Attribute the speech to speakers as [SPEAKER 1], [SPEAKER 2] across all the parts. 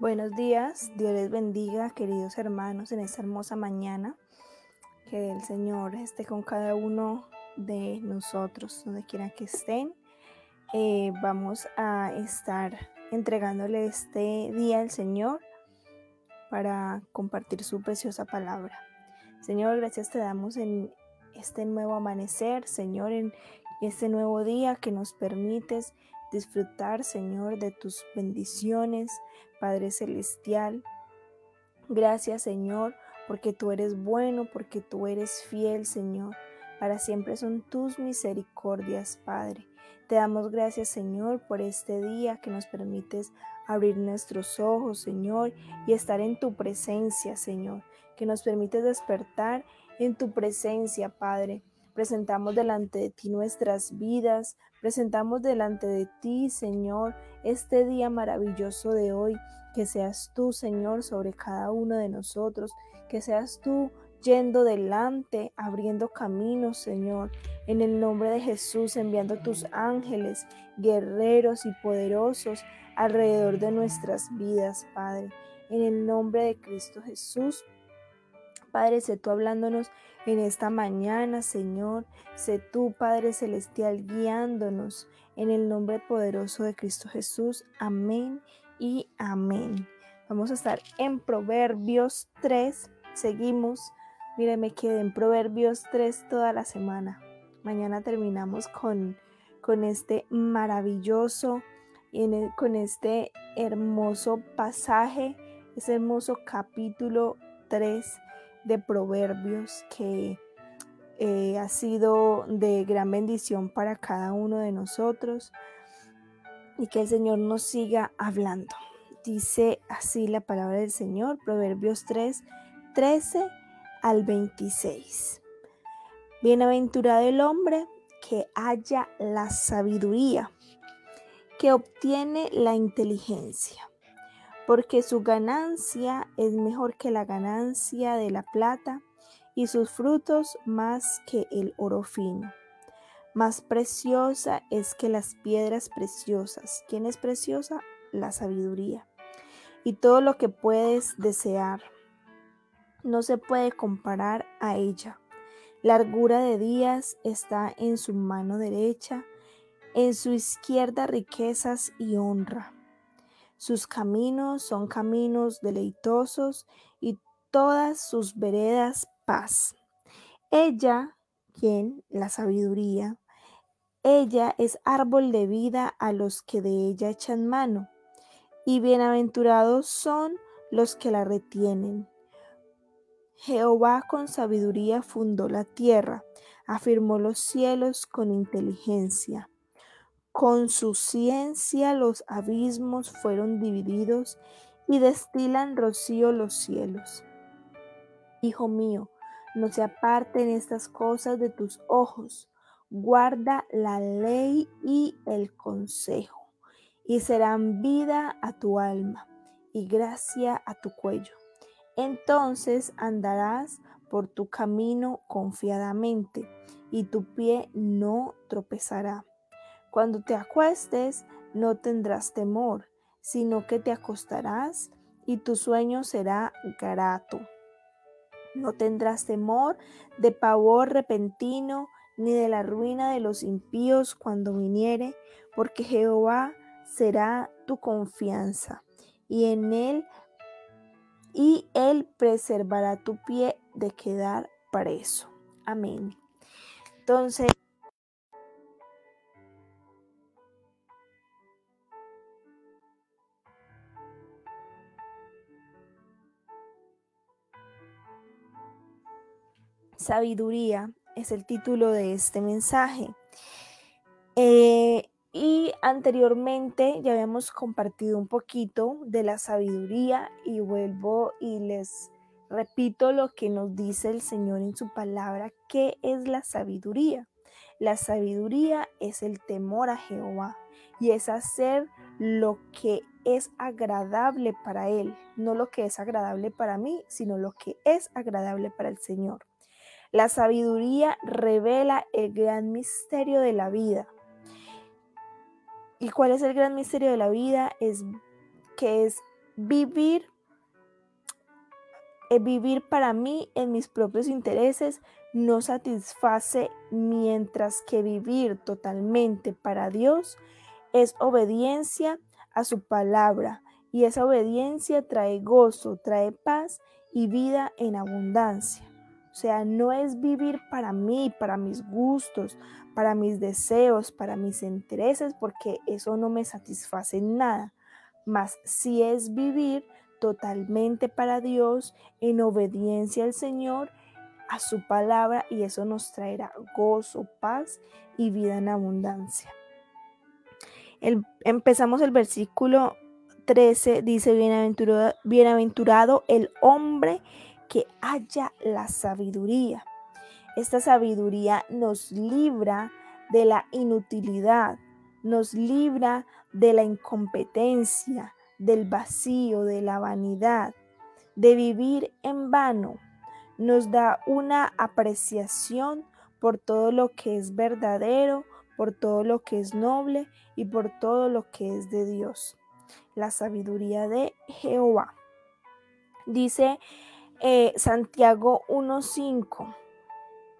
[SPEAKER 1] Buenos días, Dios les bendiga, queridos hermanos, en esta hermosa mañana. Que el Señor esté con cada uno de nosotros, donde quiera que estén. Eh, vamos a estar entregándole este día al Señor para compartir su preciosa palabra. Señor, gracias te damos en este nuevo amanecer, Señor, en este nuevo día que nos permites disfrutar, Señor, de tus bendiciones, Padre Celestial. Gracias, Señor, porque tú eres bueno, porque tú eres fiel, Señor. Para siempre son tus misericordias, Padre. Te damos gracias, Señor, por este día que nos permites abrir nuestros ojos, Señor, y estar en tu presencia, Señor. Que nos permites despertar en tu presencia, Padre. Presentamos delante de ti nuestras vidas, presentamos delante de ti, Señor, este día maravilloso de hoy. Que seas tú, Señor, sobre cada uno de nosotros, que seas tú yendo delante, abriendo caminos, Señor. En el nombre de Jesús, enviando tus ángeles, guerreros y poderosos alrededor de nuestras vidas, Padre. En el nombre de Cristo Jesús. Padre, sé tú hablándonos en esta mañana, Señor. Sé tú, Padre Celestial, guiándonos en el nombre poderoso de Cristo Jesús. Amén y amén. Vamos a estar en Proverbios 3. Seguimos. Mire, me quedé en Proverbios 3 toda la semana. Mañana terminamos con, con este maravilloso, con este hermoso pasaje, ese hermoso capítulo 3 de Proverbios que eh, ha sido de gran bendición para cada uno de nosotros y que el Señor nos siga hablando. Dice así la palabra del Señor, Proverbios 3, 13 al 26. Bienaventurado el hombre que haya la sabiduría, que obtiene la inteligencia porque su ganancia es mejor que la ganancia de la plata y sus frutos más que el oro fino. Más preciosa es que las piedras preciosas. ¿Quién es preciosa? La sabiduría. Y todo lo que puedes desear no se puede comparar a ella. Largura de días está en su mano derecha, en su izquierda riquezas y honra. Sus caminos son caminos deleitosos y todas sus veredas paz. Ella, quien la sabiduría, ella es árbol de vida a los que de ella echan mano, y bienaventurados son los que la retienen. Jehová con sabiduría fundó la tierra, afirmó los cielos con inteligencia. Con su ciencia los abismos fueron divididos y destilan rocío los cielos. Hijo mío, no se aparten estas cosas de tus ojos, guarda la ley y el consejo, y serán vida a tu alma y gracia a tu cuello. Entonces andarás por tu camino confiadamente, y tu pie no tropezará. Cuando te acuestes, no tendrás temor, sino que te acostarás y tu sueño será grato. No tendrás temor de pavor repentino, ni de la ruina de los impíos cuando viniere, porque Jehová será tu confianza, y en él y él preservará tu pie de quedar preso. Amén. Entonces, Sabiduría es el título de este mensaje. Eh, y anteriormente ya habíamos compartido un poquito de la sabiduría y vuelvo y les repito lo que nos dice el Señor en su palabra, ¿qué es la sabiduría? La sabiduría es el temor a Jehová y es hacer lo que es agradable para Él, no lo que es agradable para mí, sino lo que es agradable para el Señor. La sabiduría revela el gran misterio de la vida. ¿Y cuál es el gran misterio de la vida? Es que es vivir eh, vivir para mí en mis propios intereses no satisface, mientras que vivir totalmente para Dios es obediencia a su palabra y esa obediencia trae gozo, trae paz y vida en abundancia. Sea, no es vivir para mí, para mis gustos, para mis deseos, para mis intereses, porque eso no me satisface en nada. Mas si es vivir totalmente para Dios, en obediencia al Señor, a su palabra, y eso nos traerá gozo, paz y vida en abundancia. empezamos el versículo 13, dice, bienaventurado, bienaventurado el hombre haya la sabiduría. Esta sabiduría nos libra de la inutilidad, nos libra de la incompetencia, del vacío, de la vanidad, de vivir en vano, nos da una apreciación por todo lo que es verdadero, por todo lo que es noble y por todo lo que es de Dios. La sabiduría de Jehová. Dice eh, Santiago 1.5.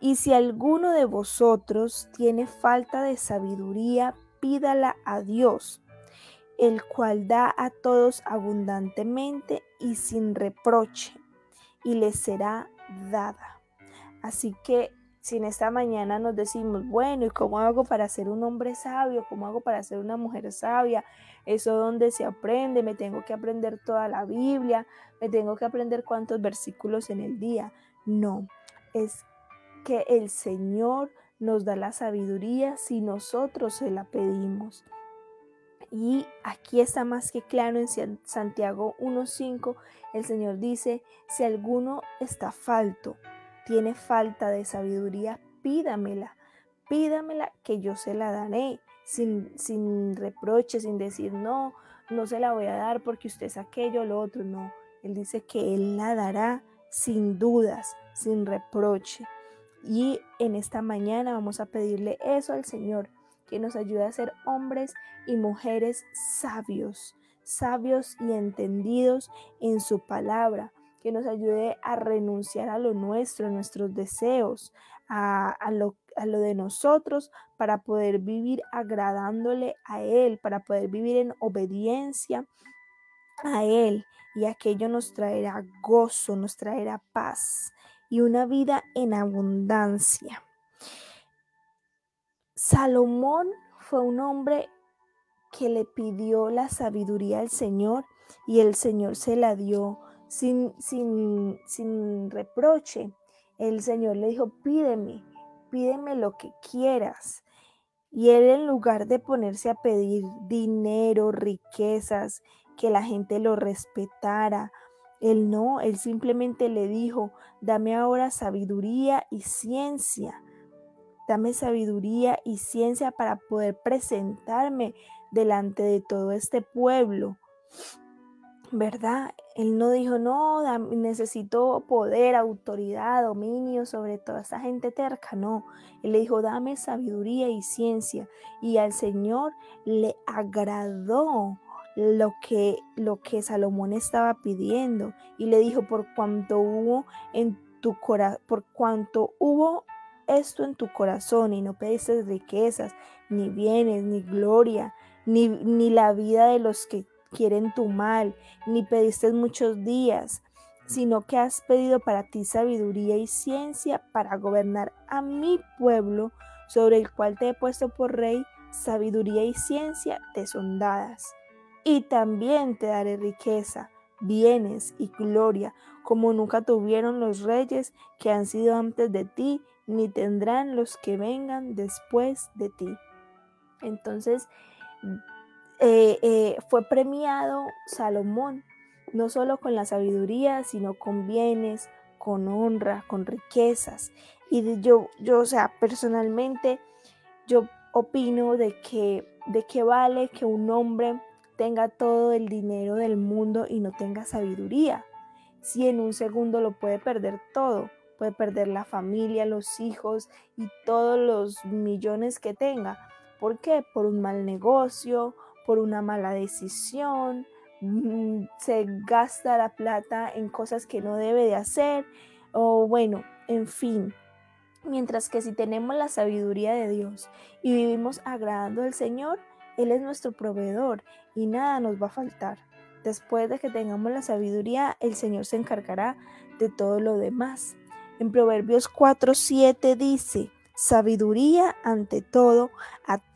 [SPEAKER 1] Y si alguno de vosotros tiene falta de sabiduría, pídala a Dios, el cual da a todos abundantemente y sin reproche, y les será dada. Así que si en esta mañana nos decimos, bueno, ¿y cómo hago para ser un hombre sabio? ¿Cómo hago para ser una mujer sabia? Eso donde se aprende, me tengo que aprender toda la Biblia, me tengo que aprender cuántos versículos en el día. No, es que el Señor nos da la sabiduría si nosotros se la pedimos. Y aquí está más que claro en Santiago 1.5, el Señor dice, si alguno está falto, tiene falta de sabiduría, pídamela, pídamela que yo se la daré, sin, sin reproche, sin decir, no, no se la voy a dar porque usted es aquello o lo otro, no. Él dice que Él la dará sin dudas, sin reproche. Y en esta mañana vamos a pedirle eso al Señor, que nos ayude a ser hombres y mujeres sabios, sabios y entendidos en su palabra, que nos ayude a renunciar a lo nuestro, a nuestros deseos, a, lo, a lo de nosotros, para poder vivir agradándole a Él, para poder vivir en obediencia a Él. Y aquello nos traerá gozo, nos traerá paz y una vida en abundancia. Salomón fue un hombre que le pidió la sabiduría al Señor y el Señor se la dio sin, sin, sin reproche. El Señor le dijo, pídeme, pídeme lo que quieras. Y él en lugar de ponerse a pedir dinero, riquezas, que la gente lo respetara, él no, él simplemente le dijo, dame ahora sabiduría y ciencia Dame sabiduría y ciencia para poder presentarme delante de todo este pueblo. ¿Verdad? Él no dijo, no, necesito poder, autoridad, dominio sobre toda esa gente terca. No, él le dijo, dame sabiduría y ciencia. Y al Señor le agradó lo que, lo que Salomón estaba pidiendo. Y le dijo, por cuanto hubo en tu corazón, por cuanto hubo esto en tu corazón y no pediste riquezas, ni bienes, ni gloria, ni, ni la vida de los que quieren tu mal, ni pediste muchos días, sino que has pedido para ti sabiduría y ciencia para gobernar a mi pueblo, sobre el cual te he puesto por rey, sabiduría y ciencia te son dadas. Y también te daré riqueza, bienes y gloria, como nunca tuvieron los reyes que han sido antes de ti, ni tendrán los que vengan después de ti. Entonces, eh, eh, fue premiado Salomón, no solo con la sabiduría, sino con bienes, con honra, con riquezas. Y yo, yo, o sea, personalmente, yo opino de que, de que vale que un hombre tenga todo el dinero del mundo y no tenga sabiduría, si en un segundo lo puede perder todo puede perder la familia, los hijos y todos los millones que tenga. ¿Por qué? Por un mal negocio, por una mala decisión, mm, se gasta la plata en cosas que no debe de hacer o bueno, en fin. Mientras que si tenemos la sabiduría de Dios y vivimos agradando al Señor, Él es nuestro proveedor y nada nos va a faltar. Después de que tengamos la sabiduría, el Señor se encargará de todo lo demás. En Proverbios 4:7 dice, sabiduría ante todo,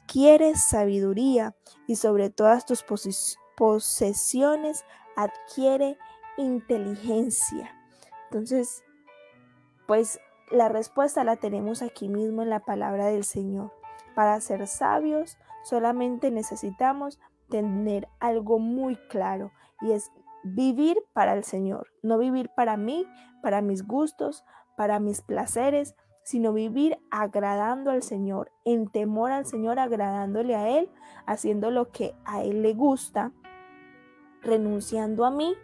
[SPEAKER 1] adquiere sabiduría y sobre todas tus posesiones adquiere inteligencia. Entonces, pues la respuesta la tenemos aquí mismo en la palabra del Señor. Para ser sabios solamente necesitamos tener algo muy claro y es vivir para el Señor, no vivir para mí, para mis gustos, para mis placeres, sino vivir agradando al Señor, en temor al Señor, agradándole a Él, haciendo lo que a Él le gusta, renunciando a mí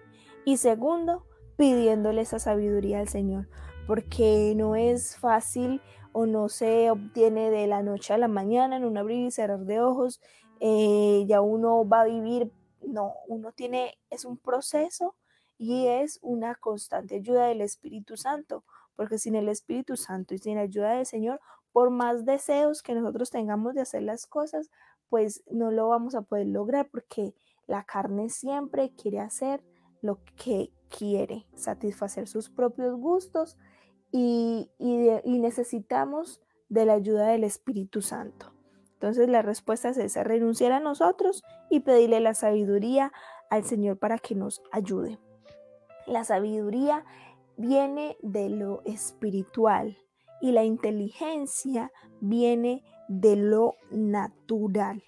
[SPEAKER 1] y segundo, pidiéndole esa sabiduría al Señor, porque no es fácil o no se obtiene de la noche a la mañana en un abrir y cerrar de ojos, eh, ya uno va a vivir, no, uno tiene, es un proceso y es una constante ayuda del Espíritu Santo, porque sin el Espíritu Santo y sin la ayuda del Señor, por más deseos que nosotros tengamos de hacer las cosas, pues no lo vamos a poder lograr porque la carne siempre quiere hacer lo que quiere, satisfacer sus propios gustos y, y, necesitamos de la ayuda del Espíritu Santo. Entonces la respuesta es esa, renunciar a nosotros y pedirle la sabiduría al Señor para que nos ayude. La sabiduría viene de lo espiritual y la inteligencia viene de lo natural.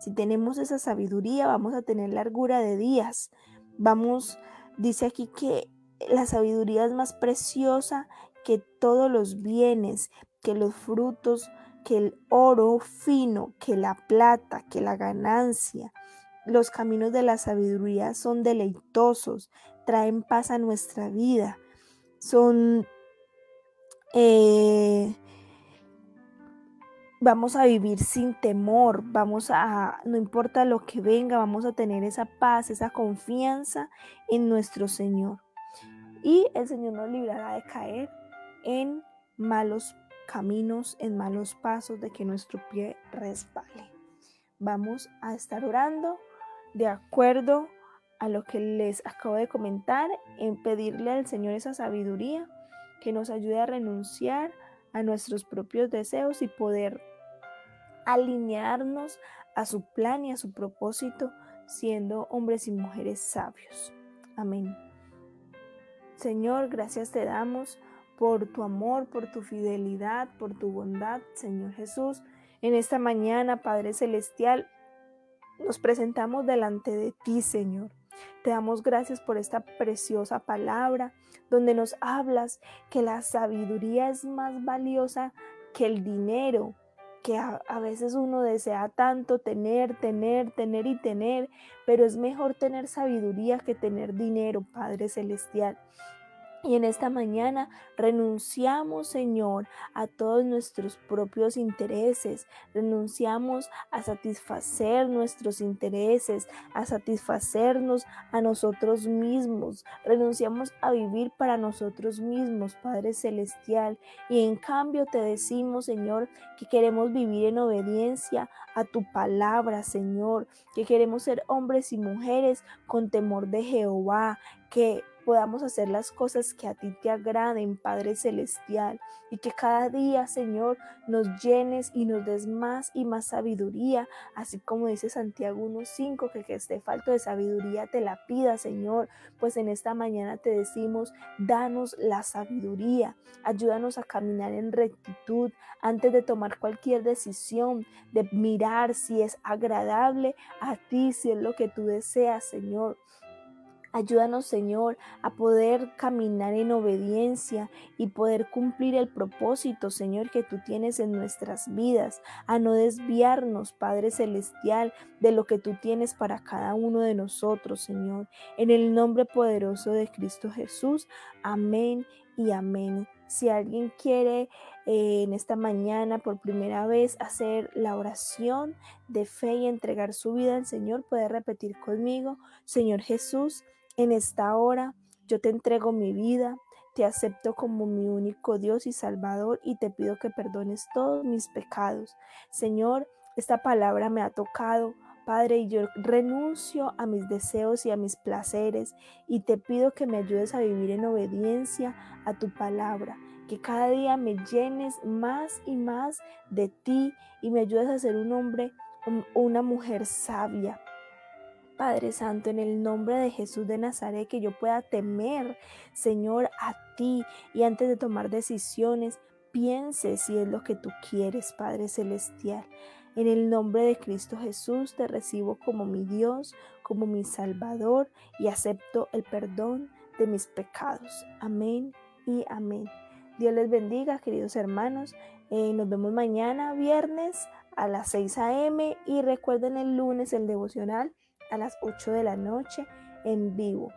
[SPEAKER 1] Si tenemos esa sabiduría, vamos a tener largura de días. Vamos, dice aquí que la sabiduría es más preciosa que todos los bienes, que los frutos, que el oro fino, que la plata, que la ganancia. Los caminos de la sabiduría son deleitosos, traen paz a nuestra vida, son... Eh, vamos a vivir sin temor, vamos a, no importa lo que venga, vamos a tener esa paz, esa confianza en nuestro Señor. Y el Señor nos librará de caer en malos caminos, en malos pasos, de que nuestro pie resbale. Vamos a estar orando de acuerdo a lo que les acabo de comentar, en pedirle al Señor esa sabiduría que nos ayude a renunciar a nuestros propios deseos y poder alinearnos a su plan y a su propósito, siendo hombres y mujeres sabios. Amén. Señor, gracias te damos por tu amor, por tu fidelidad, por tu bondad, Señor Jesús. En esta mañana, Padre Celestial, nos presentamos delante de ti, Señor. Te damos gracias por esta preciosa palabra donde nos hablas que la sabiduría es más valiosa que el dinero, que a, a, veces uno desea tanto tener, tener, tener y tener, pero es mejor tener sabiduría que tener dinero, Padre Celestial. Y en esta mañana renunciamos, Señor, a todos nuestros propios intereses. Renunciamos a satisfacer nuestros intereses, a satisfacernos a nosotros mismos. Renunciamos a vivir para nosotros mismos, Padre Celestial. Y en cambio te decimos, Señor, que queremos vivir en obediencia a tu palabra, Señor. Que queremos ser hombres y mujeres con temor de Jehová. Que podamos hacer las cosas que a ti te agraden, Padre Celestial, y que cada día, Señor, nos llenes y nos des más y más sabiduría, así como dice Santiago 1.5, que que esté falto de sabiduría te la pida, Señor, pues en esta mañana te decimos, danos la sabiduría, ayúdanos a caminar en rectitud antes de tomar cualquier decisión, de mirar si es agradable a ti, si es lo que tú deseas, Señor. Ayúdanos, Señor, a poder caminar en obediencia y poder cumplir el propósito, Señor, que tú tienes en nuestras vidas, a no desviarnos, Padre Celestial, de lo que tú tienes para cada uno de nosotros, Señor. En el nombre poderoso de Cristo Jesús. Amén y amén. Si alguien quiere eh, en esta mañana por primera vez hacer la oración de fe y entregar su vida al Señor, puede repetir conmigo, Señor Jesús, en esta hora yo te entrego mi vida, te acepto como mi único Dios y Salvador y te pido que perdones todos mis pecados. Señor, esta palabra me ha tocado. Padre, y yo renuncio a mis deseos y a mis placeres y te pido que me ayudes a vivir en obediencia a tu palabra, que cada día me llenes más y más de ti y me ayudes a ser un hombre, una mujer sabia, Padre Santo, en el nombre de Jesús de Nazaret, que yo pueda temer, Señor, a ti y antes de tomar decisiones, piense si es lo que tú quieres, Padre Celestial. En el nombre de Cristo Jesús te recibo como mi Dios, como mi Salvador y acepto el perdón de mis pecados. Amén y amén. Dios les bendiga, queridos hermanos. Eh, nos vemos mañana, viernes, a las 6 a.m. Y recuerden el lunes el devocional a las 8 de la noche en vivo.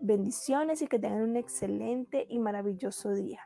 [SPEAKER 1] Bendiciones y que tengan un excelente y maravilloso día.